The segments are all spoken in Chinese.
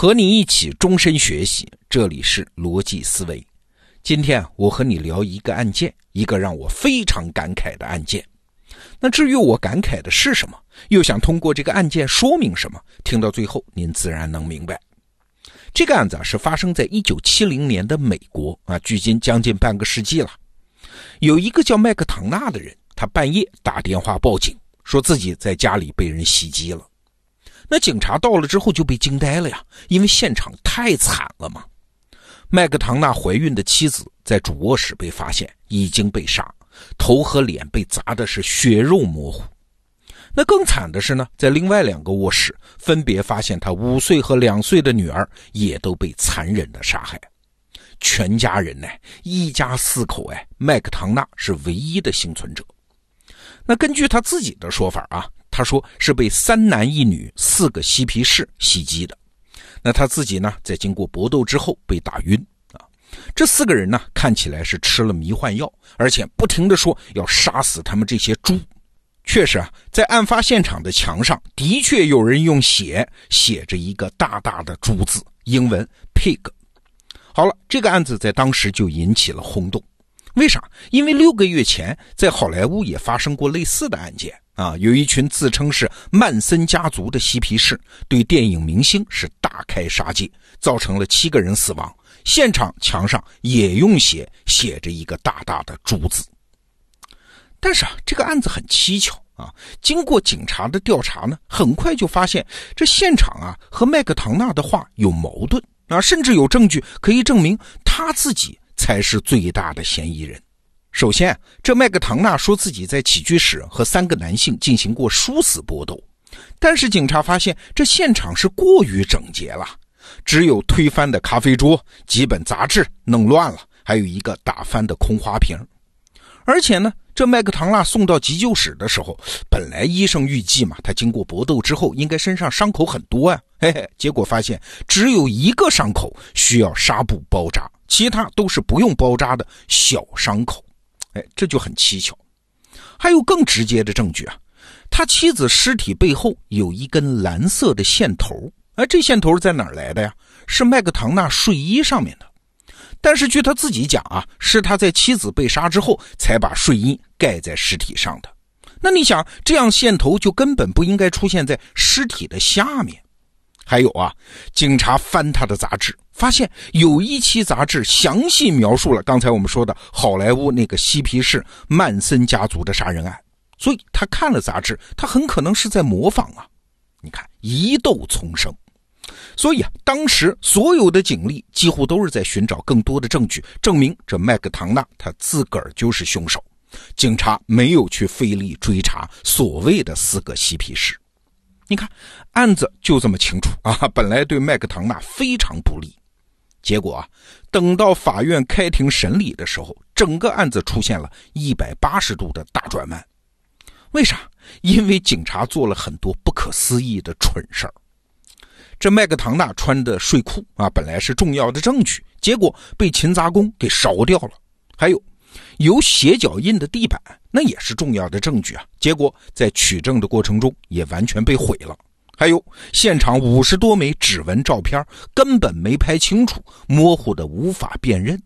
和你一起终身学习，这里是逻辑思维。今天我和你聊一个案件，一个让我非常感慨的案件。那至于我感慨的是什么，又想通过这个案件说明什么，听到最后您自然能明白。这个案子啊是发生在一九七零年的美国啊，距今将近半个世纪了。有一个叫麦克唐纳的人，他半夜打电话报警，说自己在家里被人袭击了。那警察到了之后就被惊呆了呀，因为现场太惨了嘛。麦克唐纳怀孕的妻子在主卧室被发现已经被杀，头和脸被砸的是血肉模糊。那更惨的是呢，在另外两个卧室分别发现他五岁和两岁的女儿也都被残忍的杀害。全家人呢，一家四口哎，麦克唐纳是唯一的幸存者。那根据他自己的说法啊。他说是被三男一女四个嬉皮士袭击的，那他自己呢，在经过搏斗之后被打晕啊。这四个人呢，看起来是吃了迷幻药，而且不停的说要杀死他们这些猪。确实啊，在案发现场的墙上的确有人用血写着一个大大的“猪”字，英文 “pig”。好了，这个案子在当时就引起了轰动。为啥？因为六个月前在好莱坞也发生过类似的案件。啊，有一群自称是曼森家族的嬉皮士，对电影明星是大开杀戒，造成了七个人死亡。现场墙上也用血写着一个大大的“猪”字。但是啊，这个案子很蹊跷啊。经过警察的调查呢，很快就发现这现场啊和麦克唐纳的话有矛盾啊，甚至有证据可以证明他自己才是最大的嫌疑人。首先，这麦克唐纳说自己在起居室和三个男性进行过殊死搏斗，但是警察发现这现场是过于整洁了，只有推翻的咖啡桌、几本杂志弄乱了，还有一个打翻的空花瓶。而且呢，这麦克唐纳送到急救室的时候，本来医生预计嘛，他经过搏斗之后应该身上伤口很多啊，嘿嘿，结果发现只有一个伤口需要纱布包扎，其他都是不用包扎的小伤口。这就很蹊跷。还有更直接的证据啊，他妻子尸体背后有一根蓝色的线头。哎，这线头在哪儿来的呀？是麦克唐纳睡衣上面的。但是据他自己讲啊，是他在妻子被杀之后才把睡衣盖在尸体上的。那你想，这样线头就根本不应该出现在尸体的下面。还有啊，警察翻他的杂志，发现有一期杂志详细描述了刚才我们说的好莱坞那个嬉皮士曼森家族的杀人案，所以他看了杂志，他很可能是在模仿啊。你看，疑窦丛生，所以啊，当时所有的警力几乎都是在寻找更多的证据，证明这麦克唐纳他自个儿就是凶手。警察没有去费力追查所谓的四个嬉皮士。你看，案子就这么清楚啊！本来对麦克唐纳非常不利，结果啊，等到法院开庭审理的时候，整个案子出现了一百八十度的大转弯。为啥？因为警察做了很多不可思议的蠢事儿。这麦克唐纳穿的睡裤啊，本来是重要的证据，结果被勤杂工给烧掉了。还有。有血脚印的地板，那也是重要的证据啊。结果在取证的过程中也完全被毁了。还有现场五十多枚指纹照片，根本没拍清楚，模糊的无法辨认。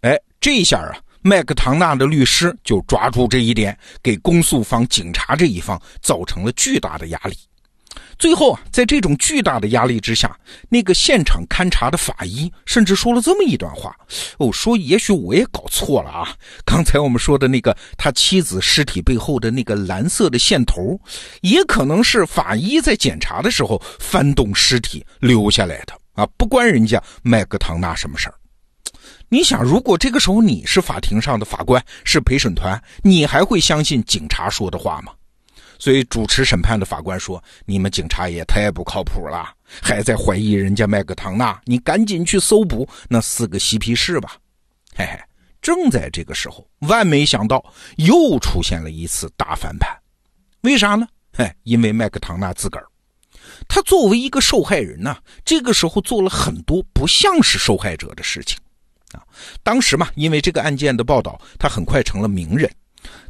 哎，这下啊，麦克唐纳的律师就抓住这一点，给公诉方警察这一方造成了巨大的压力。最后啊，在这种巨大的压力之下，那个现场勘查的法医甚至说了这么一段话：“哦，说也许我也搞错了啊，刚才我们说的那个他妻子尸体背后的那个蓝色的线头，也可能是法医在检查的时候翻动尸体留下来的啊，不关人家麦克唐纳什么事儿。你想，如果这个时候你是法庭上的法官，是陪审团，你还会相信警察说的话吗？”所以，主持审判的法官说：“你们警察也太不靠谱了，还在怀疑人家麦克唐纳，你赶紧去搜捕那四个嬉皮士吧。”嘿嘿，正在这个时候，万没想到又出现了一次大翻盘。为啥呢？嘿，因为麦克唐纳自个儿，他作为一个受害人呢，这个时候做了很多不像是受害者的事情啊。当时嘛，因为这个案件的报道，他很快成了名人。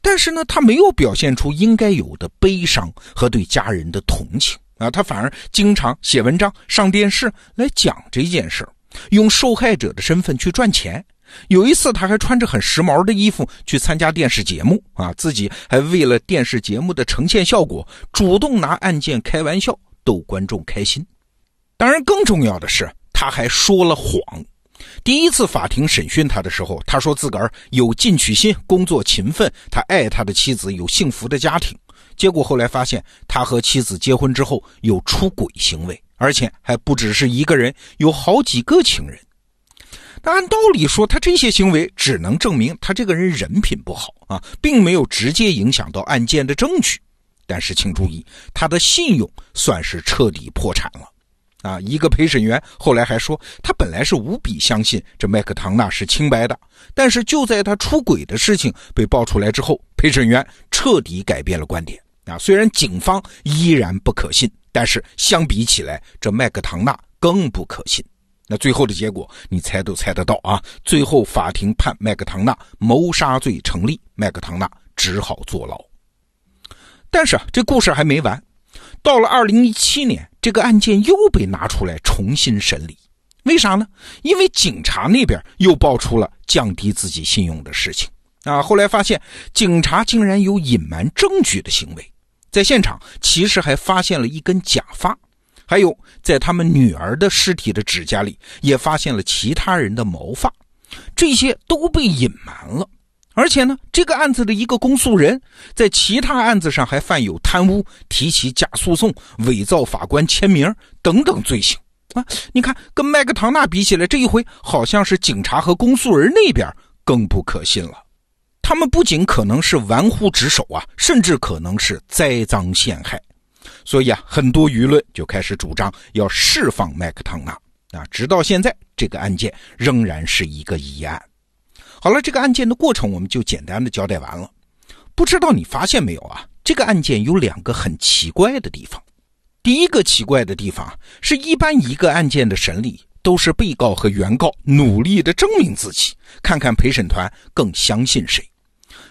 但是呢，他没有表现出应该有的悲伤和对家人的同情啊，他反而经常写文章、上电视来讲这件事儿，用受害者的身份去赚钱。有一次，他还穿着很时髦的衣服去参加电视节目啊，自己还为了电视节目的呈现效果，主动拿案件开玩笑，逗观众开心。当然，更重要的是，他还说了谎。第一次法庭审讯他的时候，他说自个儿有进取心，工作勤奋，他爱他的妻子，有幸福的家庭。结果后来发现，他和妻子结婚之后有出轨行为，而且还不只是一个人，有好几个情人。那按道理说，他这些行为只能证明他这个人人品不好啊，并没有直接影响到案件的证据。但是请注意，他的信用算是彻底破产了。啊，一个陪审员后来还说，他本来是无比相信这麦克唐纳是清白的，但是就在他出轨的事情被爆出来之后，陪审员彻底改变了观点。啊，虽然警方依然不可信，但是相比起来，这麦克唐纳更不可信。那最后的结果，你猜都猜得到啊！最后法庭判麦克唐纳谋杀罪成立，麦克唐纳只好坐牢。但是啊，这故事还没完。到了二零一七年，这个案件又被拿出来重新审理，为啥呢？因为警察那边又爆出了降低自己信用的事情啊。后来发现，警察竟然有隐瞒证据的行为，在现场其实还发现了一根假发，还有在他们女儿的尸体的指甲里也发现了其他人的毛发，这些都被隐瞒了。而且呢，这个案子的一个公诉人，在其他案子上还犯有贪污、提起假诉讼、伪造法官签名等等罪行啊！你看，跟麦克唐纳比起来，这一回好像是警察和公诉人那边更不可信了。他们不仅可能是玩忽职守啊，甚至可能是栽赃陷害。所以啊，很多舆论就开始主张要释放麦克唐纳啊！直到现在，这个案件仍然是一个疑案。好了，这个案件的过程我们就简单的交代完了。不知道你发现没有啊？这个案件有两个很奇怪的地方。第一个奇怪的地方是，一般一个案件的审理都是被告和原告努力的证明自己，看看陪审团更相信谁。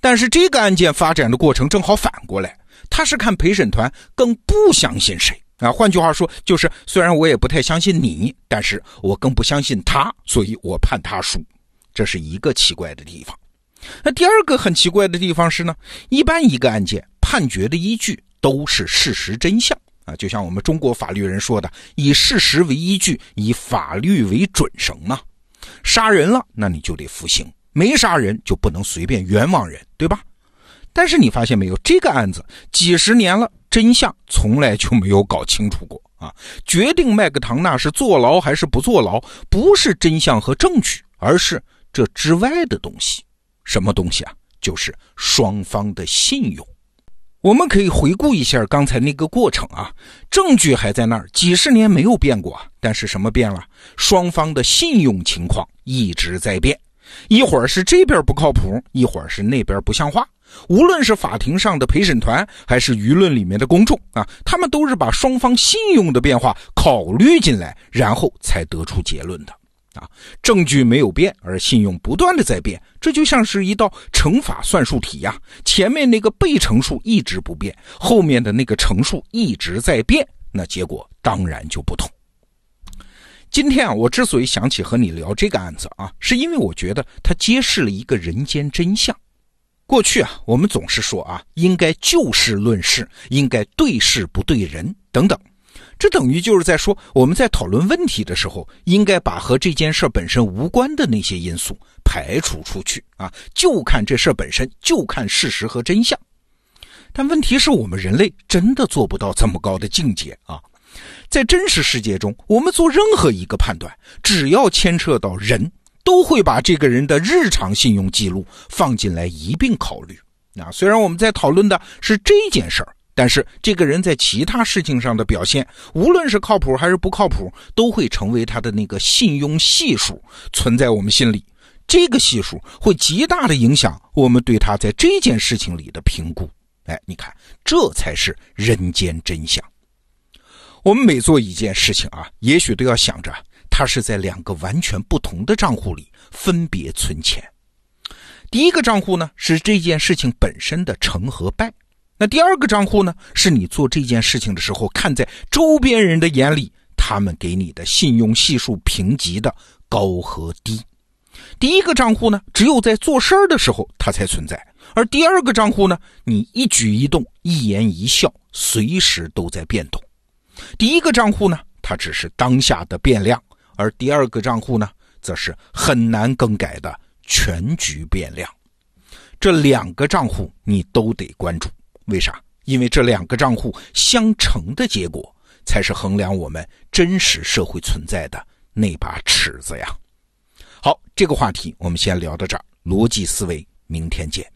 但是这个案件发展的过程正好反过来，他是看陪审团更不相信谁啊。换句话说，就是虽然我也不太相信你，但是我更不相信他，所以我判他输。这是一个奇怪的地方。那第二个很奇怪的地方是呢，一般一个案件判决的依据都是事实真相啊，就像我们中国法律人说的，以事实为依据，以法律为准绳嘛。杀人了，那你就得服刑；没杀人就不能随便冤枉人，对吧？但是你发现没有，这个案子几十年了，真相从来就没有搞清楚过啊。决定麦克唐纳是坐牢还是不坐牢，不是真相和证据，而是。这之外的东西，什么东西啊？就是双方的信用。我们可以回顾一下刚才那个过程啊，证据还在那儿，几十年没有变过，但是什么变了？双方的信用情况一直在变，一会儿是这边不靠谱，一会儿是那边不像话。无论是法庭上的陪审团，还是舆论里面的公众啊，他们都是把双方信用的变化考虑进来，然后才得出结论的。啊，证据没有变，而信用不断的在变，这就像是一道乘法算术题呀。前面那个被乘数一直不变，后面的那个乘数一直在变，那结果当然就不同。今天啊，我之所以想起和你聊这个案子啊，是因为我觉得它揭示了一个人间真相。过去啊，我们总是说啊，应该就事论事，应该对事不对人等等。这等于就是在说，我们在讨论问题的时候，应该把和这件事本身无关的那些因素排除出去啊，就看这事本身，就看事实和真相。但问题是我们人类真的做不到这么高的境界啊！在真实世界中，我们做任何一个判断，只要牵扯到人，都会把这个人的日常信用记录放进来一并考虑。啊，虽然我们在讨论的是这件事儿。但是这个人在其他事情上的表现，无论是靠谱还是不靠谱，都会成为他的那个信用系数存在我们心里。这个系数会极大的影响我们对他在这件事情里的评估。哎，你看，这才是人间真相。我们每做一件事情啊，也许都要想着，他是在两个完全不同的账户里分别存钱。第一个账户呢，是这件事情本身的成和败。那第二个账户呢，是你做这件事情的时候，看在周边人的眼里，他们给你的信用系数评级的高和低。第一个账户呢，只有在做事儿的时候它才存在；而第二个账户呢，你一举一动、一言一笑，随时都在变动。第一个账户呢，它只是当下的变量；而第二个账户呢，则是很难更改的全局变量。这两个账户你都得关注。为啥？因为这两个账户相乘的结果，才是衡量我们真实社会存在的那把尺子呀。好，这个话题我们先聊到这儿。逻辑思维，明天见。